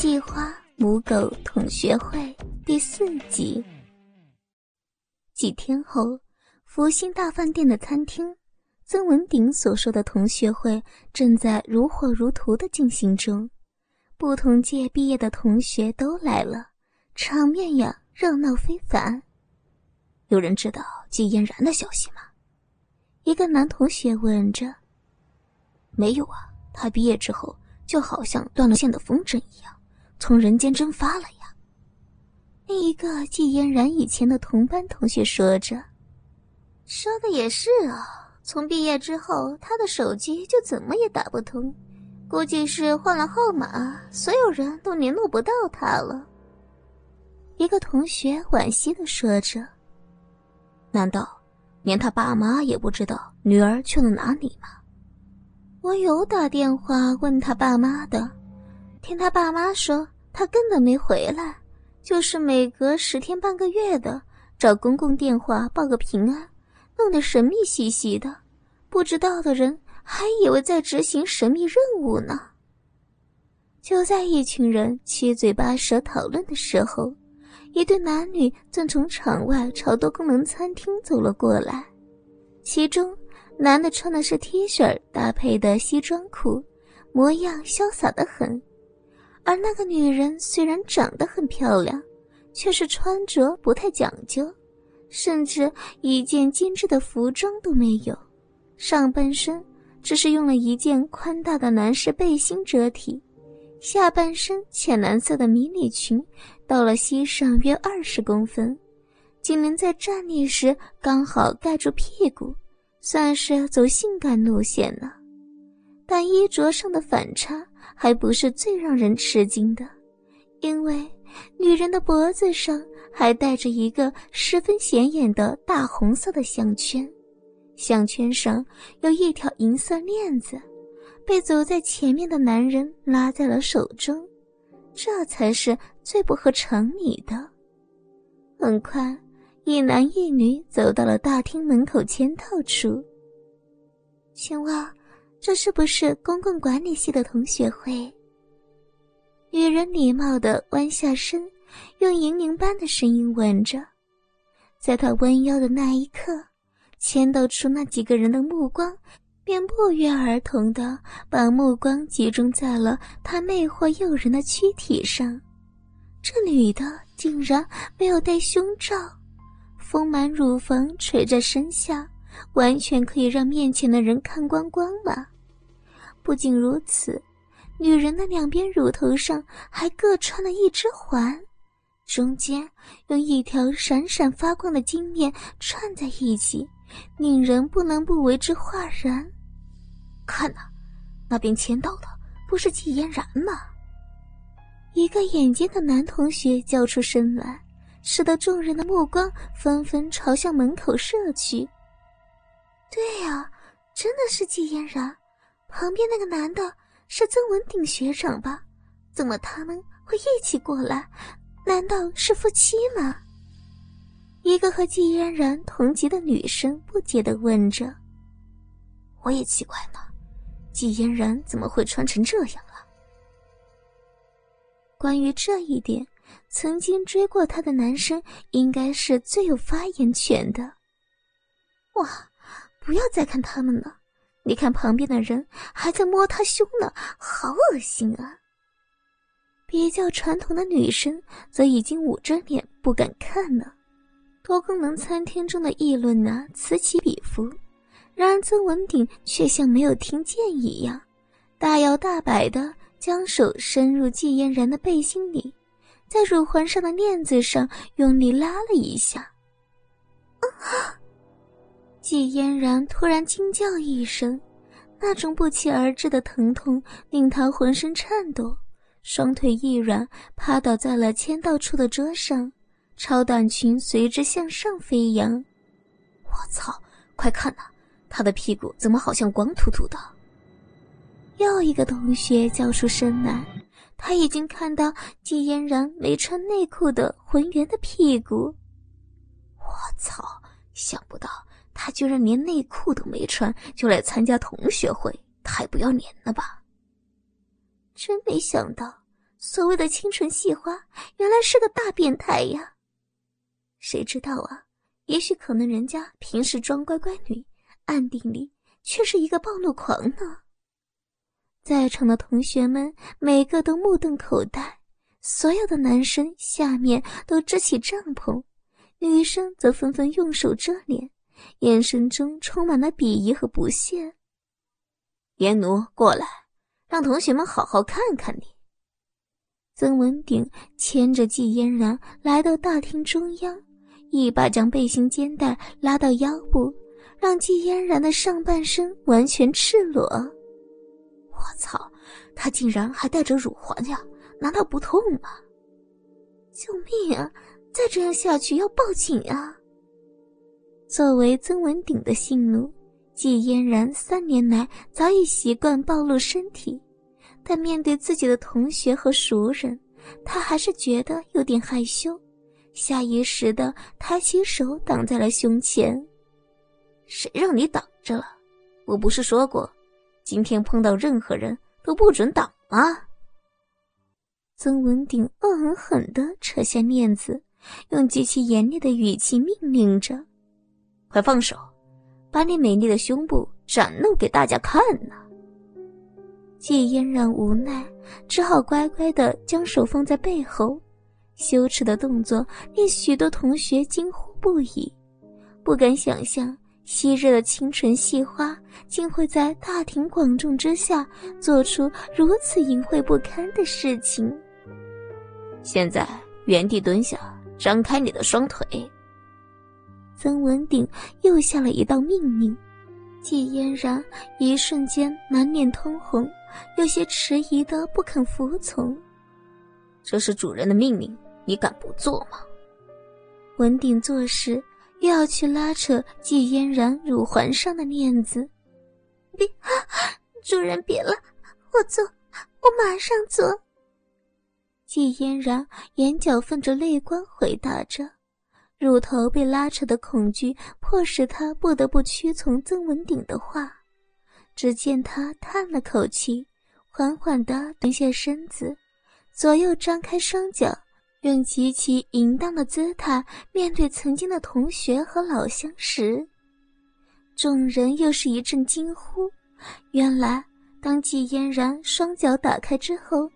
细花母狗同学会第四集。几天后，福星大饭店的餐厅，曾文鼎所说的同学会正在如火如荼的进行中。不同届毕业的同学都来了，场面呀热闹非凡。有人知道季嫣然的消息吗？一个男同学问着。没有啊，他毕业之后就好像断了线的风筝一样，从人间蒸发了呀。另一个季嫣然以前的同班同学说着：“说的也是啊，从毕业之后，他的手机就怎么也打不通，估计是换了号码，所有人都联络不到他了。”一个同学惋惜的说着：“难道连他爸妈也不知道女儿去了哪里吗？”我有打电话问他爸妈的，听他爸妈说，他根本没回来，就是每隔十天半个月的找公共电话报个平安，弄得神秘兮兮的，不知道的人还以为在执行神秘任务呢。就在一群人七嘴八舌讨论的时候，一对男女正从场外朝多功能餐厅走了过来，其中。男的穿的是 T 恤搭配的西装裤，模样潇洒的很；而那个女人虽然长得很漂亮，却是穿着不太讲究，甚至一件精致的服装都没有，上半身只是用了一件宽大的男士背心遮体，下半身浅蓝色的迷你裙到了膝上约二十公分，仅能在站立时刚好盖住屁股。算是走性感路线了，但衣着上的反差还不是最让人吃惊的，因为女人的脖子上还戴着一个十分显眼的大红色的项圈，项圈上有一条银色链子，被走在前面的男人拉在了手中，这才是最不合常理的。很快。一男一女走到了大厅门口签到处。请问，这是不是公共管理系的同学会？女人礼貌的弯下身，用银铃般的声音问着。在她弯腰的那一刻，签到处那几个人的目光便不约而同的把目光集中在了她魅惑诱人的躯体上。这女的竟然没有戴胸罩。丰满乳房垂在身下，完全可以让面前的人看光光了。不仅如此，女人的两边乳头上还各穿了一只环，中间用一条闪闪发光的金链串在一起，令人不能不为之哗然。看呐，那边签到的不是季嫣然吗？一个眼尖的男同学叫出声来。使得众人的目光纷纷朝向门口射去。对呀，真的是季嫣然。旁边那个男的是曾文鼎学长吧？怎么他们会一起过来？难道是夫妻吗？一个和季嫣然同级的女生不解地问着。我也奇怪呢，季嫣然怎么会穿成这样了？关于这一点。曾经追过她的男生应该是最有发言权的。哇，不要再看他们了，你看旁边的人还在摸他胸呢，好恶心啊！比较传统的女生则已经捂着脸不敢看了。多功能餐厅中的议论呢此起彼伏，然而曾文鼎却像没有听见一样，大摇大摆的将手伸入季嫣然的背心里。在乳环上的链子上用力拉了一下，啊！季嫣然突然惊叫一声，那种不期而至的疼痛令她浑身颤抖，双腿一软，趴倒在了签到处的桌上，超短裙随之向上飞扬。我操！快看呐，她的屁股怎么好像光秃秃的？又一个同学叫出声来。他已经看到季嫣然没穿内裤的浑圆的屁股。我操！想不到他居然连内裤都没穿就来参加同学会，太不要脸了吧！真没想到，所谓的清纯系花，原来是个大变态呀！谁知道啊？也许可能人家平时装乖乖女，暗地里却是一个暴怒狂呢。在场的同学们每个都目瞪口呆，所有的男生下面都支起帐篷，女生则纷纷用手遮脸，眼神中充满了鄙夷和不屑。颜奴，过来，让同学们好好看看你。曾文鼎牵着季嫣然来到大厅中央。一把将背心肩带拉到腰部，让季嫣然的上半身完全赤裸。我操，他竟然还带着乳环呀！难道不痛吗？救命啊！再这样下去要报警啊！作为曾文鼎的性奴，季嫣然三年来早已习惯暴露身体，但面对自己的同学和熟人，他还是觉得有点害羞。下意识的抬起手挡在了胸前。谁让你挡着了？我不是说过，今天碰到任何人都不准挡吗？曾文鼎恶狠狠地扯下链子，用极其严厉的语气命令着：“快放手，把你美丽的胸部展露给大家看呐！”季嫣然无奈，只好乖乖的将手放在背后。羞耻的动作令许多同学惊呼不已，不敢想象昔日的清纯系花竟会在大庭广众之下做出如此淫秽不堪的事情。现在原地蹲下，张开你的双腿。曾文鼎又下了一道命令，季嫣然一瞬间满脸通红，有些迟疑的不肯服从。这是主人的命令。你敢不做吗？文鼎做事又要去拉扯季嫣然乳环上的链子，别，主人别了，我做，我马上做。季嫣然眼角泛着泪光回答着，乳头被拉扯的恐惧迫使他不得不屈从曾文鼎的话。只见他叹了口气，缓缓地蹲下身子，左右张开双脚。用极其淫荡的姿态面对曾经的同学和老相识，众人又是一阵惊呼。原来，当季嫣然双脚打开之后，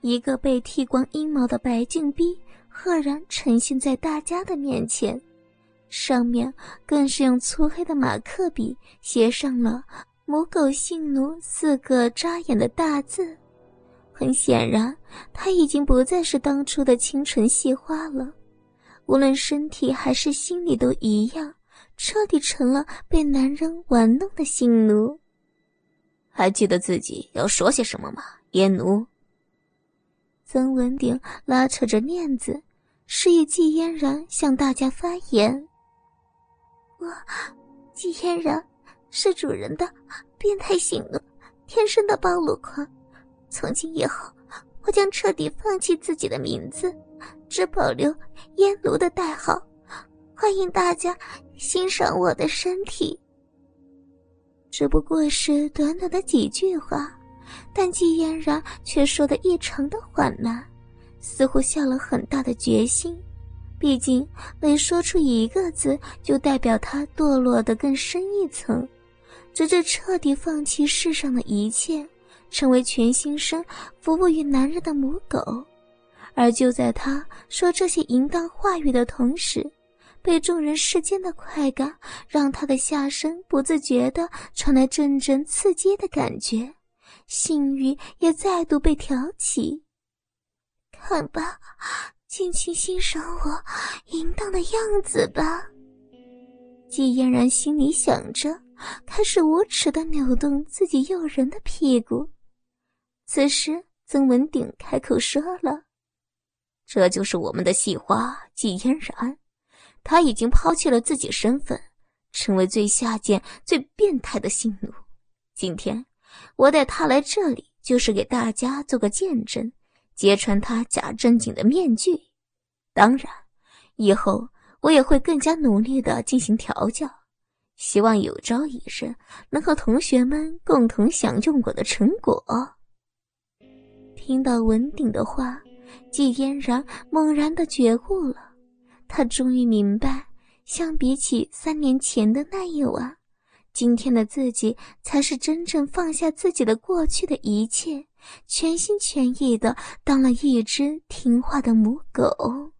一个被剃光阴毛的白净逼赫然呈现在大家的面前，上面更是用粗黑的马克笔写上了“母狗性奴”四个扎眼的大字。很显然，她已经不再是当初的清纯系花了，无论身体还是心里都一样，彻底成了被男人玩弄的性奴。还记得自己要说些什么吗，燕奴？曾文鼎拉扯着链子，示意季嫣然向大家发言。我，季嫣然，是主人的变态性奴，天生的暴露狂。从今以后，我将彻底放弃自己的名字，只保留烟炉的代号。欢迎大家欣赏我的身体。只不过是短短的几句话，但季嫣然却说的异常的缓慢，似乎下了很大的决心。毕竟每说出一个字，就代表他堕落的更深一层，直至彻底放弃世上的一切。成为全新生服务于男人的母狗，而就在他说这些淫荡话语的同时，被众人世间的快感让他的下身不自觉地传来阵阵刺激的感觉，性欲也再度被挑起。好吧，尽情欣赏我淫荡的样子吧。季嫣然心里想着，开始无耻的扭动自己诱人的屁股。此时，曾文鼎开口说了：“这就是我们的戏花季嫣然，她已经抛弃了自己身份，成为最下贱、最变态的性奴。今天，我带她来这里，就是给大家做个见证，揭穿他假正经的面具。当然，以后我也会更加努力的进行调教，希望有朝一日能和同学们共同享用我的成果。听到文鼎的话，季嫣然猛然的觉悟了，他终于明白，相比起三年前的那一晚。今天的自己才是真正放下自己的过去的一切，全心全意的当了一只听话的母狗。